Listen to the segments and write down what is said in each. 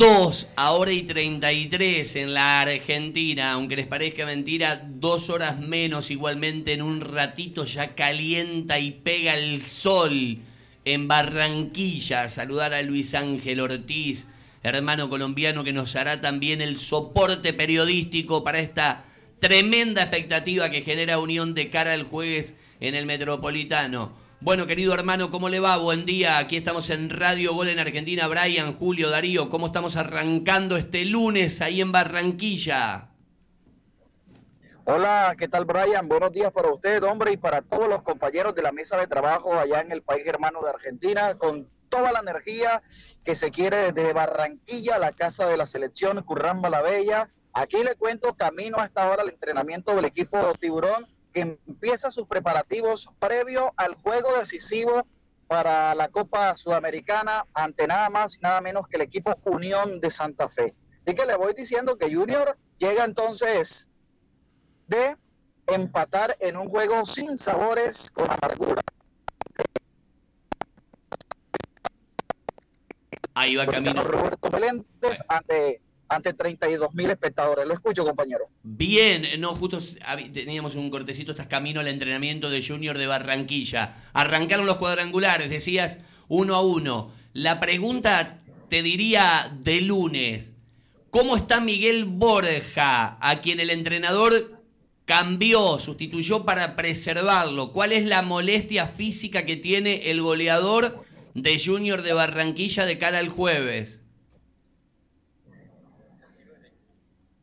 2 ahora y 33 en la Argentina, aunque les parezca mentira, dos horas menos igualmente en un ratito ya calienta y pega el sol en Barranquilla. Saludar a Luis Ángel Ortiz, hermano colombiano que nos hará también el soporte periodístico para esta tremenda expectativa que genera Unión de cara al jueves en el Metropolitano. Bueno, querido hermano, ¿cómo le va? Buen día. Aquí estamos en Radio Gol en Argentina. Brian, Julio, Darío, ¿cómo estamos arrancando este lunes ahí en Barranquilla? Hola, ¿qué tal Brian? Buenos días para usted, hombre, y para todos los compañeros de la mesa de trabajo allá en el país hermano de Argentina, con toda la energía que se quiere desde Barranquilla, la casa de la selección Curramba la Bella. Aquí le cuento camino hasta ahora el entrenamiento del equipo Tiburón que empieza sus preparativos previo al juego decisivo para la Copa Sudamericana ante nada más y nada menos que el equipo Unión de Santa Fe. Así que le voy diciendo que Junior llega entonces de empatar en un juego sin sabores con amargura. Ahí va camino. Roberto Meléndez ante ante 32 mil espectadores. Lo escucho, compañero. Bien, no, justo teníamos un cortecito, estás camino al entrenamiento de Junior de Barranquilla. Arrancaron los cuadrangulares, decías uno a uno. La pregunta te diría de lunes, ¿cómo está Miguel Borja, a quien el entrenador cambió, sustituyó para preservarlo? ¿Cuál es la molestia física que tiene el goleador de Junior de Barranquilla de cara al jueves?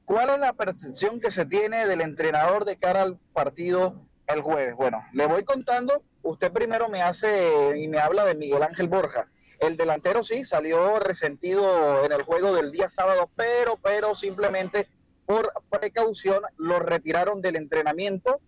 ¿Cuál es la percepción que se tiene del entrenador de cara al partido el jueves? Bueno, le voy contando. Usted primero me hace y me habla de Miguel Ángel Borja. El delantero sí salió resentido en el juego del día sábado, pero, pero simplemente por precaución lo retiraron del entrenamiento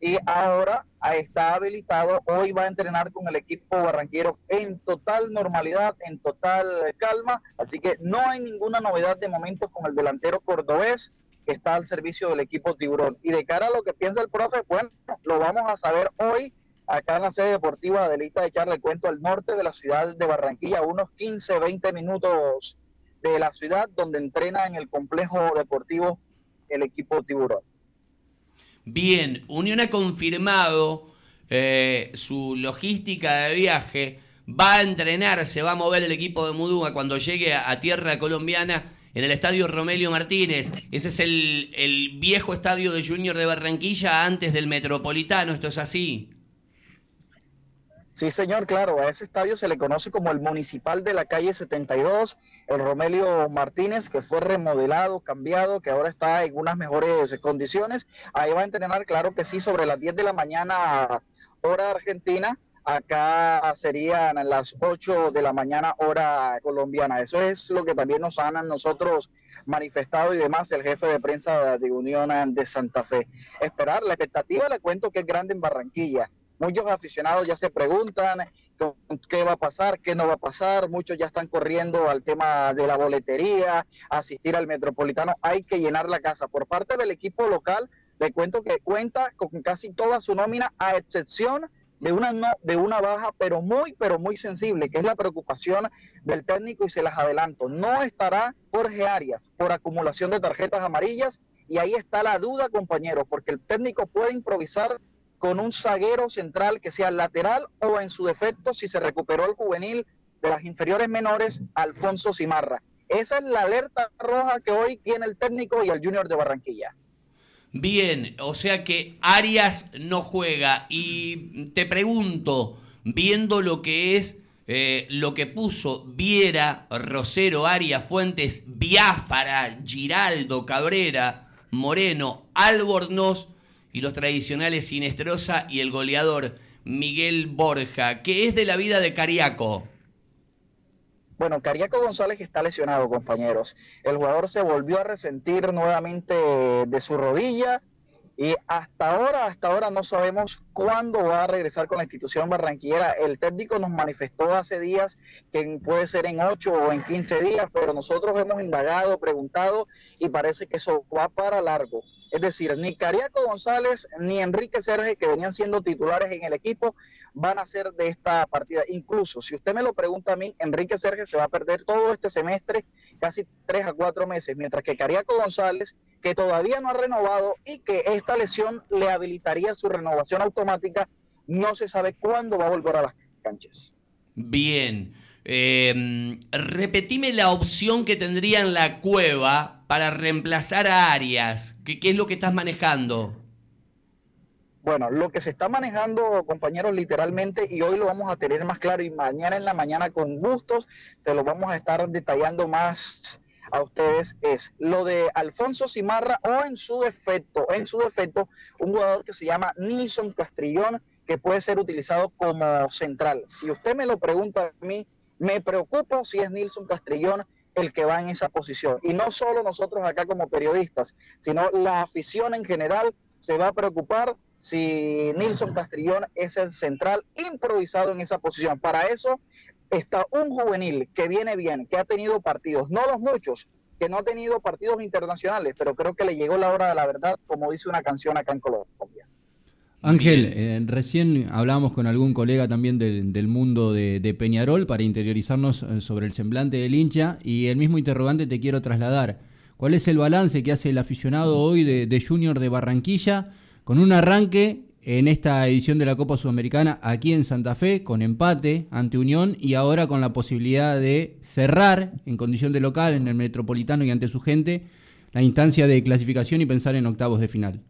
y ahora está habilitado. Hoy va a entrenar con el equipo barranquero en total normalidad, en total calma. Así que no hay ninguna novedad de momento con el delantero cordobés que está al servicio del equipo tiburón. Y de cara a lo que piensa el profe, bueno, lo vamos a saber hoy acá en la sede deportiva de Lista de echarle cuento al norte de la ciudad de Barranquilla, unos 15, 20 minutos de la ciudad donde entrena en el complejo deportivo el equipo tiburón. Bien, Unión ha confirmado eh, su logística de viaje. Va a entrenar, se va a mover el equipo de Mudúa cuando llegue a, tierra colombiana en el estadio Romelio Martínez. Ese es el, el viejo estadio de Junior de Barranquilla antes del Metropolitano. ¿Esto es así? Sí, señor, claro, a ese estadio se le conoce como el municipal de la calle 72, el Romelio Martínez, que fue remodelado, cambiado, que ahora está en unas mejores condiciones. Ahí va a entrenar, claro que sí, sobre las 10 de la mañana, hora argentina. Acá serían las 8 de la mañana, hora colombiana. Eso es lo que también nos han nosotros manifestado y demás el jefe de prensa de Unión de Santa Fe. Esperar, la expectativa le cuento que es grande en Barranquilla Muchos aficionados ya se preguntan qué va a pasar, qué no va a pasar. Muchos ya están corriendo al tema de la boletería, asistir al metropolitano. Hay que llenar la casa. Por parte del equipo local, le cuento que cuenta con casi toda su nómina, a excepción de una, de una baja, pero muy, pero muy sensible, que es la preocupación del técnico y se las adelanto. No estará Jorge Arias por acumulación de tarjetas amarillas y ahí está la duda, compañeros, porque el técnico puede improvisar con un zaguero central que sea lateral o en su defecto, si se recuperó el juvenil de las inferiores menores, Alfonso Cimarra. Esa es la alerta roja que hoy tiene el técnico y el Junior de Barranquilla. Bien, o sea que Arias no juega. Y te pregunto, viendo lo que es eh, lo que puso Viera, Rosero, Arias, Fuentes, Biafara, Giraldo, Cabrera, Moreno, Albornoz, y los tradicionales Sinestrosa y el goleador Miguel Borja. ¿Qué es de la vida de Cariaco? Bueno, Cariaco González está lesionado, compañeros. El jugador se volvió a resentir nuevamente de su rodilla y hasta ahora, hasta ahora no sabemos cuándo va a regresar con la institución barranquillera. El técnico nos manifestó hace días que puede ser en 8 o en 15 días, pero nosotros hemos indagado, preguntado y parece que eso va para largo. Es decir, ni Cariaco González ni Enrique Serge, que venían siendo titulares en el equipo, van a ser de esta partida. Incluso, si usted me lo pregunta a mí, Enrique Serge se va a perder todo este semestre casi tres a cuatro meses, mientras que Cariaco González, que todavía no ha renovado y que esta lesión le habilitaría su renovación automática, no se sabe cuándo va a volver a las canchas. Bien. Eh, repetime la opción que tendría en la cueva para reemplazar a Arias. ¿Qué, ¿Qué, es lo que estás manejando? Bueno, lo que se está manejando, compañeros, literalmente, y hoy lo vamos a tener más claro, y mañana en la mañana con gustos, se lo vamos a estar detallando más a ustedes, es lo de Alfonso Cimarra o en su defecto, en su defecto, un jugador que se llama Nilson Castrillón, que puede ser utilizado como central. Si usted me lo pregunta a mí, me preocupo si es Nilson Castrillón el que va en esa posición. Y no solo nosotros acá como periodistas, sino la afición en general se va a preocupar si Nilson Castrillón es el central improvisado en esa posición. Para eso está un juvenil que viene bien, que ha tenido partidos, no los muchos, que no ha tenido partidos internacionales, pero creo que le llegó la hora de la verdad, como dice una canción acá en Colombia. Ángel, eh, recién hablábamos con algún colega también del, del mundo de, de, Peñarol para interiorizarnos eh, sobre el semblante del hincha y el mismo interrogante te quiero trasladar. ¿Cuál es el balance que hace el aficionado hoy de, de Junior de Barranquilla con un arranque en esta edición de la Copa Sudamericana aquí en Santa Fe, con empate ante Unión y ahora con la posibilidad de cerrar en condición de local en el Metropolitano y ante su gente la instancia de clasificación y pensar en octavos de final?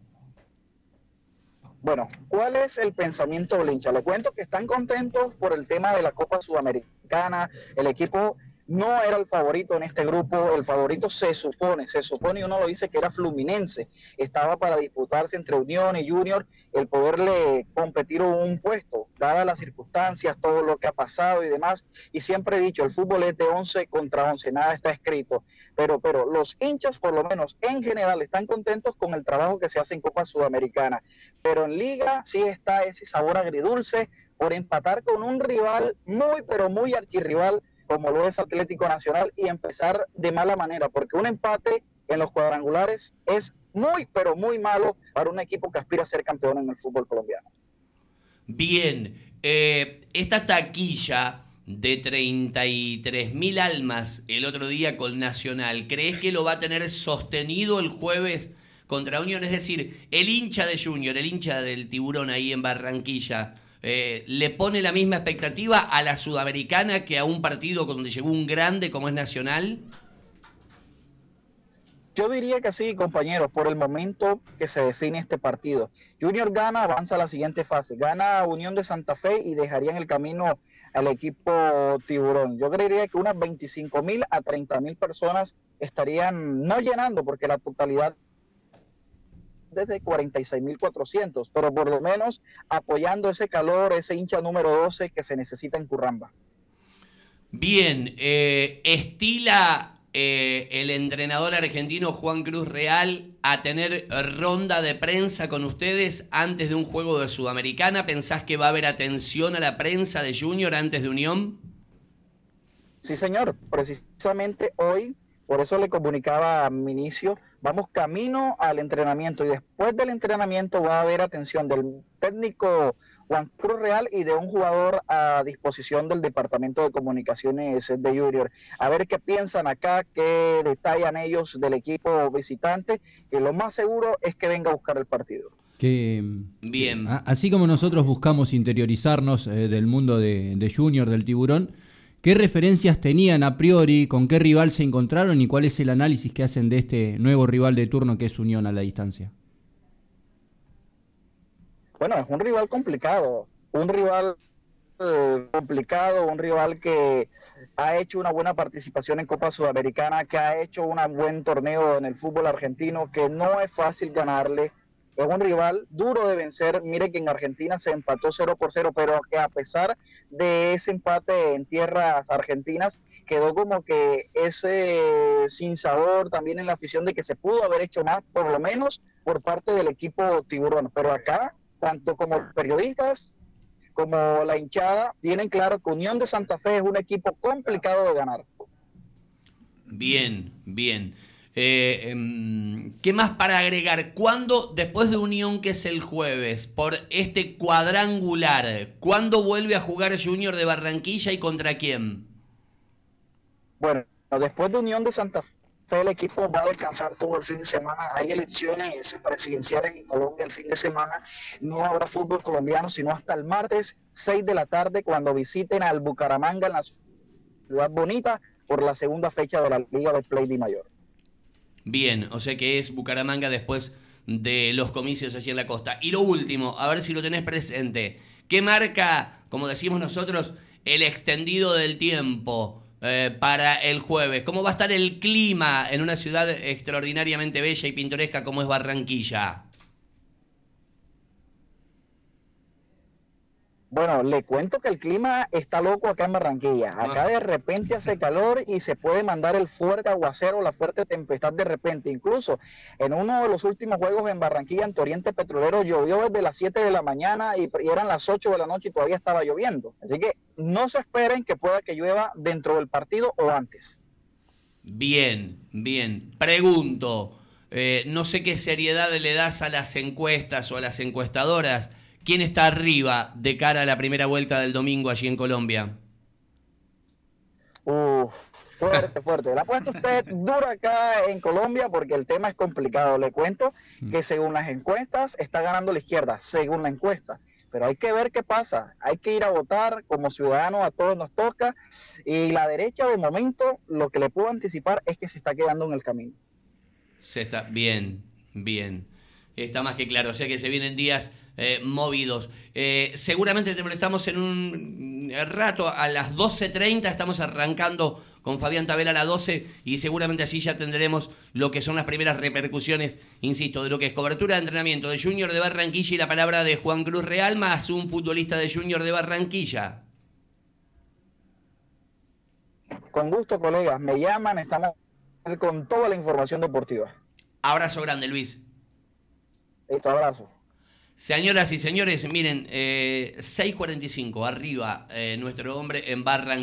Bueno, ¿cuál es el pensamiento del hincha? Le cuento que están contentos por el tema de la Copa Sudamericana. El equipo no era el favorito en este grupo. El favorito se supone, se supone y uno lo dice que era Fluminense. Estaba para disputarse entre Unión y Junior el poderle competir un puesto, dadas las circunstancias, todo lo que ha pasado y demás. Y siempre he dicho, el fútbol es de 11 contra 11, nada está escrito. Pero, pero los hinchas, por lo menos en general, están contentos con el trabajo que se hace en Copa Sudamericana. Pero en Liga sí está ese sabor agridulce por empatar con un rival muy, pero muy archirrival como lo es Atlético Nacional y empezar de mala manera, porque un empate en los cuadrangulares es muy, pero muy malo para un equipo que aspira a ser campeón en el fútbol colombiano. Bien, eh, esta taquilla de 33 mil almas el otro día con Nacional, ¿crees que lo va a tener sostenido el jueves contra Unión? Es decir, el hincha de Junior, el hincha del tiburón ahí en Barranquilla, eh, ¿le pone la misma expectativa a la sudamericana que a un partido donde llegó un grande como es Nacional? Yo diría que sí, compañeros, por el momento que se define este partido. Junior gana, avanza a la siguiente fase. Gana Unión de Santa Fe y dejaría en el camino al equipo Tiburón. Yo creería que unas 25 mil a 30 mil personas estarían no llenando, porque la totalidad desde 46.400, pero por lo menos apoyando ese calor, ese hincha número 12 que se necesita en Curramba. Bien, eh, estila eh, el entrenador argentino Juan Cruz Real a tener ronda de prensa con ustedes antes de un juego de Sudamericana. ¿Pensás que va a haber atención a la prensa de Junior antes de Unión? Sí, señor. Precisamente hoy, por eso le comunicaba a mi inicio, vamos camino al entrenamiento y después del entrenamiento va a haber atención del técnico Juan Cruz Real y de un jugador a disposición del Departamento de Comunicaciones de Junior. A ver qué piensan acá, qué detallan ellos del equipo visitante, y lo más seguro es que venga a buscar el partido. Que, Bien. Así como nosotros buscamos interiorizarnos eh, del mundo de, de Junior, del tiburón, ¿Qué referencias tenían a priori? ¿Con qué rival se encontraron? ¿Y cuál es el análisis que hacen de este nuevo rival de turno que es Unión a la distancia? Bueno, es un rival complicado. Un rival eh, complicado, un rival que ha hecho una buena participación en Copa Sudamericana, que ha hecho un buen torneo en el fútbol argentino, que no es fácil ganarle es un rival duro de vencer. Mire que en Argentina se empató 0 por 0, pero que a pesar de ese empate en tierras argentinas, quedó como que ese sin sabor también en la afición de que se pudo haber hecho más, por lo menos por parte del equipo tiburón. Pero acá, tanto como periodistas como la hinchada, tienen claro que Unión de Santa Fe es un equipo complicado de ganar. Bien, bien. Eh, em, ¿Qué más para agregar? ¿Cuándo, después de Unión, que es el jueves, por este cuadrangular, ¿cuándo vuelve a jugar Junior de Barranquilla y contra quién? Bueno, después de Unión de Santa Fe, el equipo va a descansar todo el fin de semana. Hay elecciones presidenciales en Colombia el fin de semana. No habrá fútbol colombiano sino hasta el martes, 6 de la tarde, cuando visiten al Bucaramanga en la ciudad bonita por la segunda fecha de la Liga de Play de Mayor. Bien, o sea que es Bucaramanga después de los comicios allí en la costa. Y lo último, a ver si lo tenés presente. ¿Qué marca, como decimos nosotros, el extendido del tiempo eh, para el jueves? ¿Cómo va a estar el clima en una ciudad extraordinariamente bella y pintoresca como es Barranquilla? Bueno, le cuento que el clima está loco acá en Barranquilla. Acá de repente hace calor y se puede mandar el fuerte aguacero, la fuerte tempestad de repente. Incluso en uno de los últimos juegos en Barranquilla, en Oriente Petrolero, llovió desde las 7 de la mañana y, eran las 8 de la noche y todavía estaba lloviendo. Así que no se esperen que pueda que llueva dentro del partido o antes. Bien, bien. Pregunto, eh, no sé qué seriedad le das a las encuestas o a las encuestadoras ¿Quién está arriba de cara a la primera vuelta del domingo allí en Colombia? Uf, fuerte, fuerte. La puesto usted dura acá en Colombia porque el tema es complicado. Le cuento que mm. según las encuestas está ganando la izquierda, según la encuesta. Pero hay que ver qué pasa. Hay que ir a votar como ciudadanos, a todos nos toca. Y la derecha, de momento, lo que le puedo anticipar es que se está quedando en el camino. Se está bien, bien. Está más que claro. O sea que se vienen días eh, movidos. Eh, seguramente te molestamos en un rato, a las 12.30 estamos arrancando con Fabián Tabela a las 12 y seguramente así ya tendremos lo que son las primeras repercusiones, insisto, de lo que es cobertura de entrenamiento de Junior de Barranquilla y la palabra de Juan Cruz Real más un futbolista de Junior de Barranquilla. Con gusto, colegas, me llaman, estamos con toda la información deportiva. Abrazo grande, Luis. Listo, abrazo. Señoras y señores, miren, eh, 6.45 arriba eh, nuestro hombre en Barranquilla.